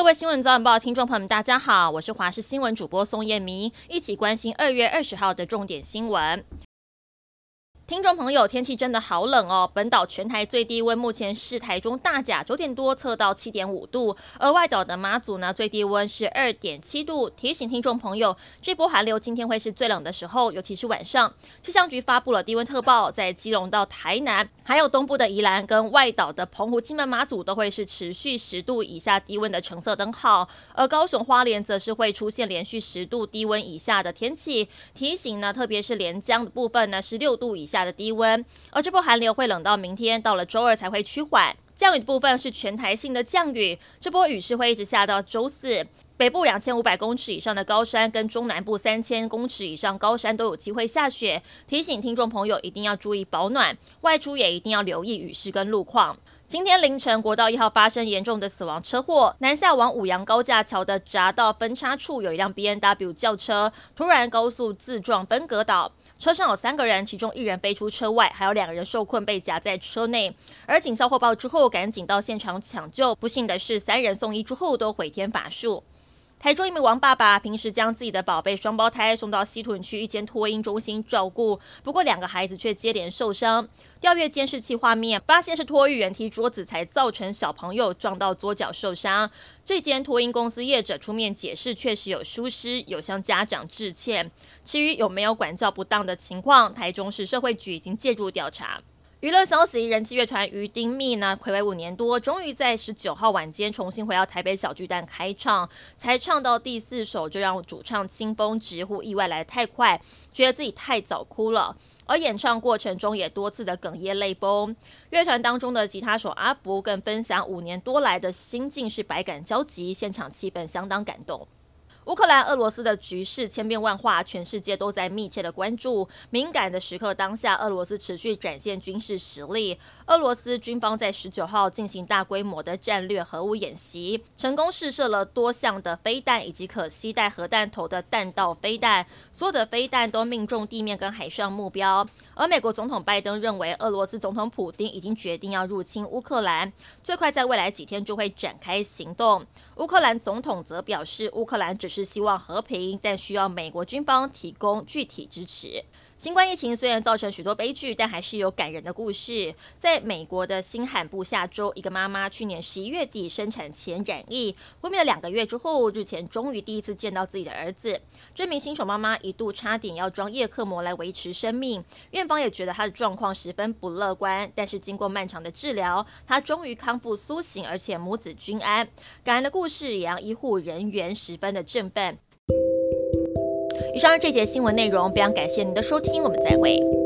各位新闻早晚报听众朋友们，大家好，我是华视新闻主播宋燕明，一起关心二月二十号的重点新闻。听众朋友，天气真的好冷哦！本岛全台最低温目前是台中大甲九点多测到七点五度，而外岛的马祖呢，最低温是二点七度。提醒听众朋友，这波寒流今天会是最冷的时候，尤其是晚上。气象局发布了低温特报，在基隆到台南，还有东部的宜兰跟外岛的澎湖、金门、马祖都会是持续十度以下低温的橙色灯号，而高雄、花莲则是会出现连续十度低温以下的天气。提醒呢，特别是连江的部分呢，是六度以下。的低温，而这波寒流会冷到明天，到了周二才会趋缓。降雨的部分是全台性的降雨，这波雨势会一直下到周四。北部两千五百公尺以上的高山跟中南部三千公尺以上高山都有机会下雪，提醒听众朋友一定要注意保暖，外出也一定要留意雨势跟路况。今天凌晨，国道一号发生严重的死亡车祸，南下往五羊高架桥的匝道分叉处有一辆 B N W 轿车突然高速自撞分隔岛，车上有三个人，其中一人飞出车外，还有两个人受困被夹在车内。而警消获报之后，赶紧到现场抢救，不幸的是三人送医之后都回天乏术。台中一名王爸爸平时将自己的宝贝双胞胎送到西屯区一间托婴中心照顾，不过两个孩子却接连受伤。调阅监视器画面，发现是托育员踢桌子才造成小朋友撞到左脚受伤。这间托婴公司业者出面解释，确实有疏失，有向家长致歉。至于有没有管教不当的情况，台中市社会局已经介入调查。娱乐消息：人气乐团于丁密呢，睽违五年多，终于在十九号晚间重新回到台北小巨蛋开唱，才唱到第四首就让主唱清风直呼意外来得太快，觉得自己太早哭了，而演唱过程中也多次的哽咽泪崩。乐团当中的吉他手阿福更分享五年多来的心境是百感交集，现场气氛相当感动。乌克兰、俄罗斯的局势千变万化，全世界都在密切的关注。敏感的时刻当下，俄罗斯持续展现军事实力。俄罗斯军方在十九号进行大规模的战略核武演习，成功试射了多项的飞弹以及可携带核弹头的弹道飞弹，所有的飞弹都命中地面跟海上目标。而美国总统拜登认为，俄罗斯总统普丁已经决定要入侵乌克兰，最快在未来几天就会展开行动。乌克兰总统则表示，乌克兰只是希望和平，但需要美国军方提供具体支持。新冠疫情虽然造成许多悲剧，但还是有感人的故事。在美国的新罕布夏州，一个妈妈去年十一月底生产前染疫，昏迷了两个月之后，日前终于第一次见到自己的儿子。这名新手妈妈一度差点要装叶克膜来维持生命，院方也觉得她的状况十分不乐观。但是经过漫长的治疗，她终于康复苏醒，而且母子均安。感人的故事也让医护人员十分的振奋。以上是这节新闻内容，非常感谢您的收听，我们再会。